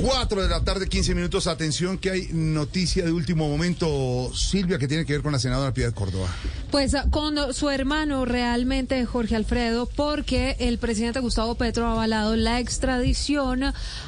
4 de la tarde, 15 minutos. Atención que hay noticia de último momento, Silvia, que tiene que ver con la senadora Piedad Córdoba. Pues ah, con su hermano realmente, Jorge Alfredo, porque el presidente Gustavo Petro ha avalado la extradición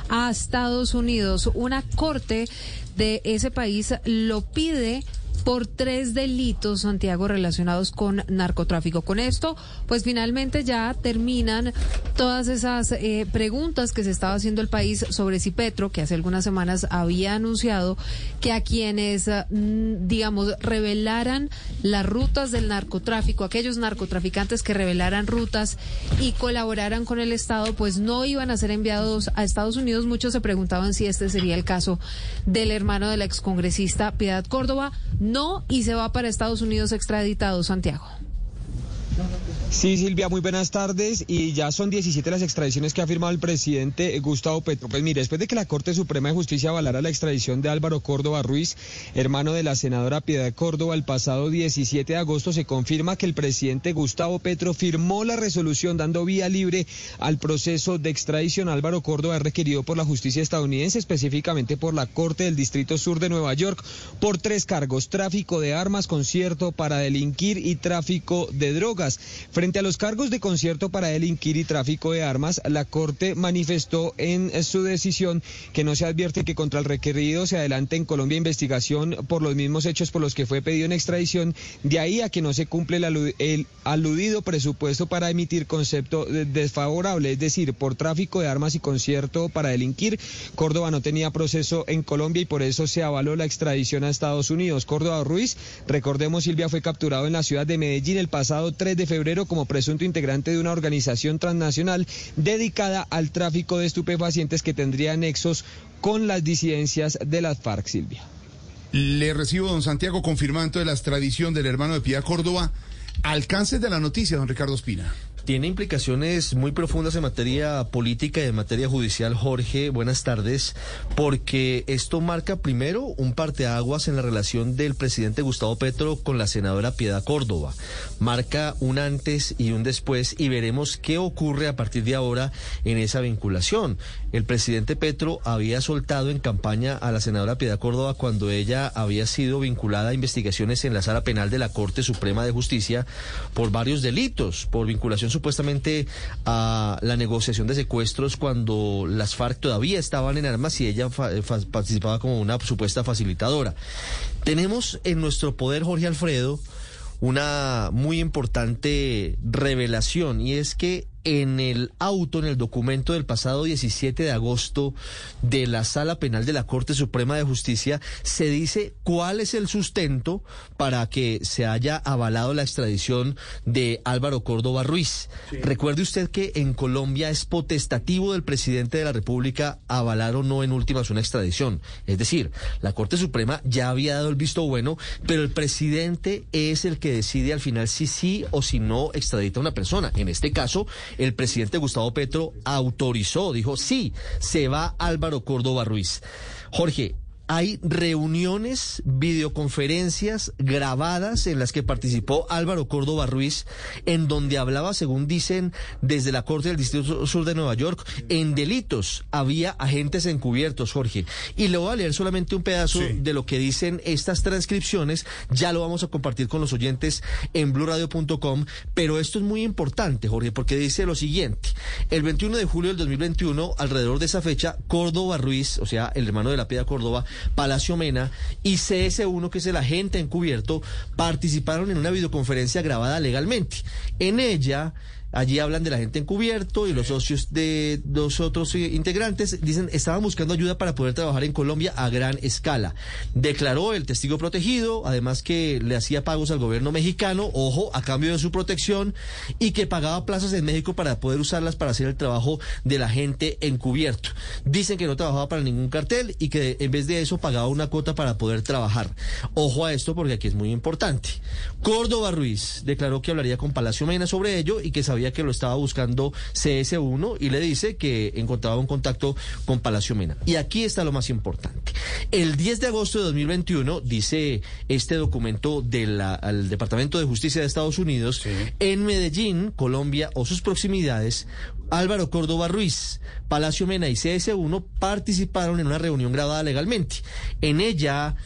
a Estados Unidos. Una corte de ese país lo pide por tres delitos, Santiago, relacionados con narcotráfico. Con esto, pues finalmente ya terminan todas esas eh, preguntas que se estaba haciendo el país sobre si Petro, que hace algunas semanas había anunciado que a quienes, mm, digamos, revelaran las rutas del narcotráfico, aquellos narcotraficantes que revelaran rutas y colaboraran con el Estado, pues no iban a ser enviados a Estados Unidos. Muchos se preguntaban si este sería el caso del hermano de la excongresista Piedad Córdoba no y se va para Estados Unidos extraditado, Santiago. Sí, Silvia, muy buenas tardes. Y ya son 17 las extradiciones que ha firmado el presidente Gustavo Petro. Pues mire, después de que la Corte Suprema de Justicia avalara la extradición de Álvaro Córdoba Ruiz, hermano de la senadora Piedad Córdoba, el pasado 17 de agosto se confirma que el presidente Gustavo Petro firmó la resolución dando vía libre al proceso de extradición. Álvaro Córdoba es requerido por la justicia estadounidense, específicamente por la Corte del Distrito Sur de Nueva York, por tres cargos, tráfico de armas, concierto para delinquir y tráfico de drogas. Frente a los cargos de concierto para delinquir y tráfico de armas, la Corte manifestó en su decisión que no se advierte que contra el requerido se adelante en Colombia investigación por los mismos hechos por los que fue pedido en extradición, de ahí a que no se cumple el, aludido presupuesto para emitir concepto desfavorable, es decir, por tráfico de armas y concierto para delinquir, Córdoba no tenía proceso en Colombia y por eso se avaló la extradición a Estados Unidos. Córdoba Ruiz, recordemos, Silvia fue capturado en la ciudad de Medellín el pasado 3 de febrero como presunto integrante de una organización transnacional dedicada al tráfico de estupefacientes que tendría nexos con las disidencias de las FARC, Silvia. Le recibo, don Santiago, confirmando de la extradición del hermano de Pía Córdoba. Alcance de la noticia, don Ricardo Espina tiene implicaciones muy profundas en materia política y en materia judicial, Jorge. Buenas tardes, porque esto marca primero un parteaguas en la relación del presidente Gustavo Petro con la senadora Piedad Córdoba. Marca un antes y un después y veremos qué ocurre a partir de ahora en esa vinculación. El presidente Petro había soltado en campaña a la senadora Piedad Córdoba cuando ella había sido vinculada a investigaciones en la sala penal de la Corte Suprema de Justicia por varios delitos, por vinculación supuestamente a la negociación de secuestros cuando las FARC todavía estaban en armas y ella eh, participaba como una supuesta facilitadora. Tenemos en nuestro poder, Jorge Alfredo, una muy importante revelación y es que en el auto, en el documento del pasado 17 de agosto de la Sala Penal de la Corte Suprema de Justicia, se dice cuál es el sustento para que se haya avalado la extradición de Álvaro Córdoba Ruiz. Recuerde usted que en Colombia es potestativo del presidente de la República avalar o no en últimas una extradición. Es decir, la Corte Suprema ya había dado el visto bueno, pero el presidente es el que decide al final si sí o si no extradita a una persona. En este caso, el presidente Gustavo Petro autorizó, dijo, sí, se va Álvaro Córdoba Ruiz. Jorge, hay reuniones, videoconferencias grabadas en las que participó Álvaro Córdoba Ruiz, en donde hablaba, según dicen, desde la Corte del Distrito Sur de Nueva York, en delitos. Había agentes encubiertos, Jorge. Y le voy a leer solamente un pedazo de lo que dicen estas transcripciones, ya lo vamos a compartir con los oyentes en blurradio.com, pero esto es muy importante, Jorge, porque dice lo siguiente, el 21 de julio del 2021, alrededor de esa fecha, Córdoba Ruiz, o sea, el hermano de la Piedra Córdoba, Palacio Mena y CS1, que es el agente encubierto, participaron en una videoconferencia grabada legalmente. En ella Allí hablan de la gente encubierto y los socios de los otros eh, integrantes dicen estaban buscando ayuda para poder trabajar en Colombia a gran escala. Declaró el testigo protegido, además que le hacía pagos al gobierno mexicano, ojo, a cambio de su protección, y que pagaba plazas en México para poder usarlas para hacer el trabajo de la gente encubierto. Dicen que no trabajaba para ningún cartel y que en vez de eso pagaba una cuota para poder trabajar. Ojo a esto porque aquí es muy importante. Córdoba Ruiz declaró que hablaría con Palacio Mena sobre ello y que sabía que lo estaba buscando CS1 y le dice que encontraba un contacto con Palacio Mena. Y aquí está lo más importante. El 10 de agosto de 2021, dice este documento del Departamento de Justicia de Estados Unidos, en Medellín, Colombia o sus proximidades, Álvaro Córdoba Ruiz, Palacio Mena y CS1 participaron en una reunión grabada legalmente. En ella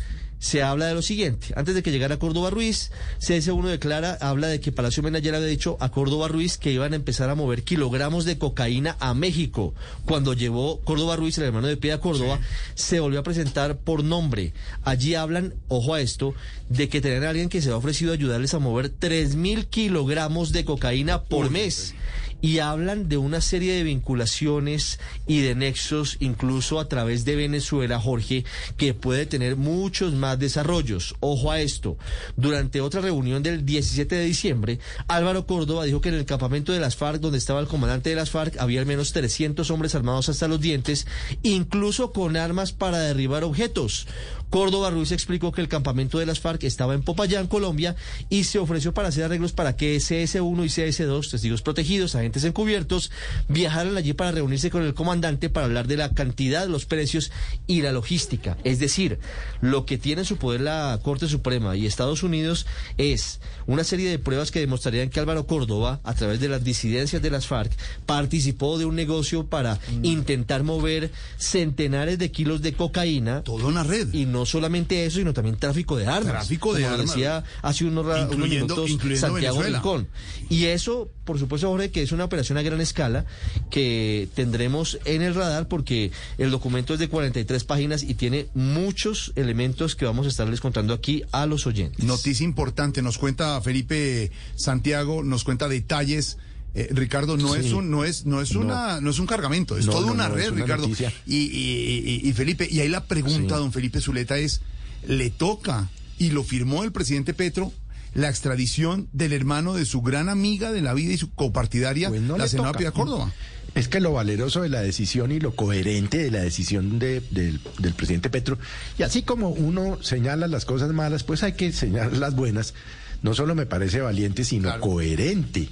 se habla de lo siguiente. Antes de que llegara Córdoba Ruiz, CS1 declara, habla de que Palacio Mena ya le había dicho a Córdoba Ruiz que iban a empezar a mover kilogramos de cocaína a México. Cuando llevó Córdoba Ruiz, el hermano de Pía Córdoba, se volvió a presentar por nombre. Allí hablan, ojo a esto, de que tenían a alguien que se ha ofrecido ayudarles a mover tres mil kilogramos de cocaína por mes y hablan de una serie de vinculaciones y de nexos, incluso a través de Venezuela, Jorge, que puede tener muchos más desarrollos. Ojo a esto. Durante otra reunión del 17 de diciembre, Álvaro Córdoba dijo que en el campamento de las FARC, donde estaba el comandante de las FARC, había al menos 300 hombres armados hasta los dientes, incluso con armas para derribar objetos. Córdoba Ruiz explicó que el campamento de las FARC estaba en Popayán, Colombia, y se ofreció para hacer arreglos para que CS1 y CS2, testigos protegidos, agentes encubiertos, viajaran allí para reunirse con el comandante para hablar de la cantidad, los precios y la logística. Es decir, lo que tiene en su poder la Corte Suprema y Estados Unidos es una serie de pruebas que demostrarían que Álvaro Córdoba, a través de las disidencias de las FARC, participó de un negocio para intentar mover centenares de kilos de cocaína. Toda una red. Y no solamente eso, sino también tráfico de armas. Tráfico de como armas. decía hace unos, unos minutos Santiago. Rincón. Y eso, por supuesto, Jorge, que es una operación a gran escala que tendremos en el radar porque el documento es de 43 páginas y tiene muchos elementos que vamos a estarles contando aquí a los oyentes. Noticia importante, nos cuenta Felipe Santiago, nos cuenta detalles. Eh, Ricardo, no Sí. es un, no es, no es una, no es un cargamento, es No, toda una red, una Ricardo. Y, y- y- y Felipe, y ahí la pregunta, Sí. don Felipe Zuleta, es, ¿le toca, y lo firmó el presidente Petro, la extradición del hermano de su gran amiga de la vida y su copartidaria, Pues la senadora toca. Córdoba? Es que lo valeroso de la decisión y lo coherente de la decisión de- del, del presidente Petro, y así como uno señala las cosas malas, pues hay que señalar las buenas, no solo me parece valiente, sino Claro. coherente,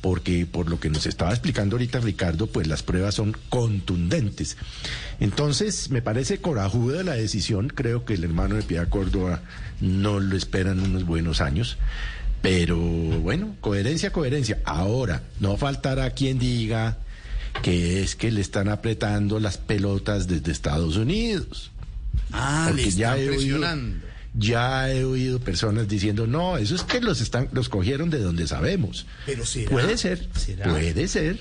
porque por lo que nos estaba explicando ahorita Ricardo, pues las pruebas son contundentes. Entonces, me parece corajuda la decisión, creo que el hermano de Piedad Córdoba no lo esperan unos buenos años. Pero bueno, coherencia, coherencia. Ahora, no faltará quien diga que es que le están apretando las pelotas desde Estados Unidos. Ah, Porque le están he oído- presionando. Ya he oído personas diciendo, no, eso es que los están, los cogieron de donde sabemos. Pero será- Puede ser, será- puede ser.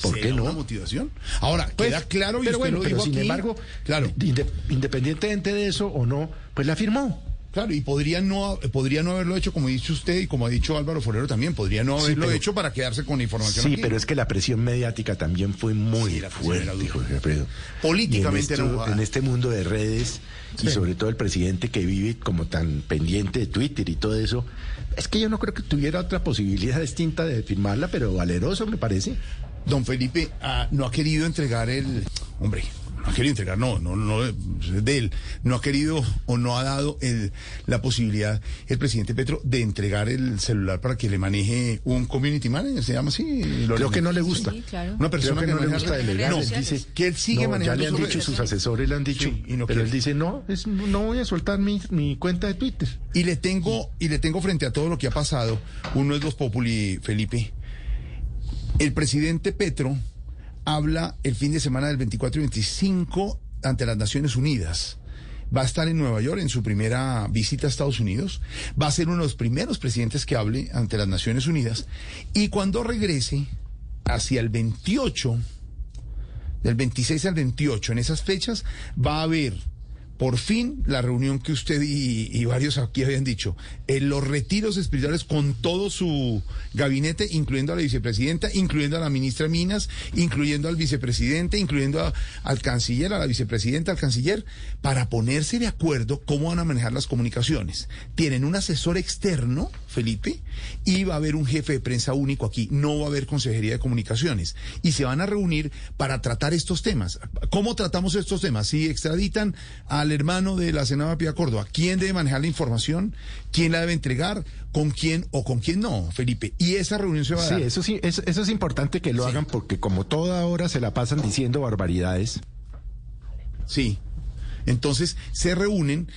¿Por ¿Será qué no? una motivación? Ahora, Pues, queda claro y pero usted bueno, lo pero sin aquí. embargo, claro. inde- independientemente de eso o no, pues la firmó. Claro, y podría no, podría no haberlo hecho, como dice usted y como ha dicho Álvaro Forero también, podría no Sí, haberlo pero- hecho para quedarse con la información. Sí, aquí. pero es que la presión mediática también fue muy Sí, la fuerte, dura. Jorge Alfredo. Políticamente en, esto- en este mundo de redes y sobre todo el presidente que vive como tan pendiente de Twitter y todo eso, es que yo no creo que tuviera otra posibilidad distinta de firmarla, pero valeroso me parece. Don Felipe ah, no ha querido entregar el. Hombre, no ha querido entregar, no, no, no, es de él. No ha querido o no ha dado el, la posibilidad el presidente Petro de entregar el celular para que le maneje un community manager, se llama así. Creo que no le gusta. Sí, claro. Una persona Creo que no le gusta delegar. No, él dice que él sigue no, ya manejando le han dicho, sus asesores le han dicho, Sí, y no pero quiere. él dice, no, es- no voy a soltar mi, mi cuenta de Twitter. Y le tengo, y le tengo frente a todo lo que ha pasado, uno es los Populi, Felipe. El presidente Petro habla el fin de semana del 24 y 25 ante las Naciones Unidas. Va a estar en Nueva York en su primera visita a Estados Unidos. Va a ser uno de los primeros presidentes que hable ante las Naciones Unidas. Y cuando regrese, hacia el 28, del 26 al 28, en esas fechas, va a haber por fin la reunión que usted y, varios aquí habían dicho, en los retiros espirituales con todo su gabinete, incluyendo a la vicepresidenta, incluyendo a la ministra Minas, incluyendo al vicepresidente, incluyendo al canciller, a la vicepresidenta, al canciller, para ponerse de acuerdo cómo van a manejar las comunicaciones. Tienen un asesor externo, Felipe, y va a haber un jefe de prensa único aquí, no va a haber consejería de comunicaciones, y se van a reunir para tratar estos temas. ¿Cómo tratamos estos temas? Si extraditan al hermano de la senadora Pía Córdoba, ¿quién debe manejar la información? ¿Quién la debe entregar? ¿Con quién o con quién no, Felipe? Y esa reunión se va a Sí, dar. eso sí, eso, eso es importante que lo hagan porque como toda hora se la pasan diciendo barbaridades. Sí. Entonces se reúnen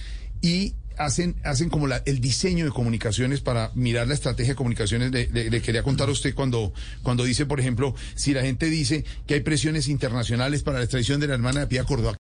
y hacen, hacen como la, el diseño de comunicaciones para mirar la estrategia de comunicaciones. Le, le- le quería contar a usted cuando, cuando dice, por ejemplo, si la gente dice que hay presiones internacionales para la extradición de la hermana de Pía Córdoba.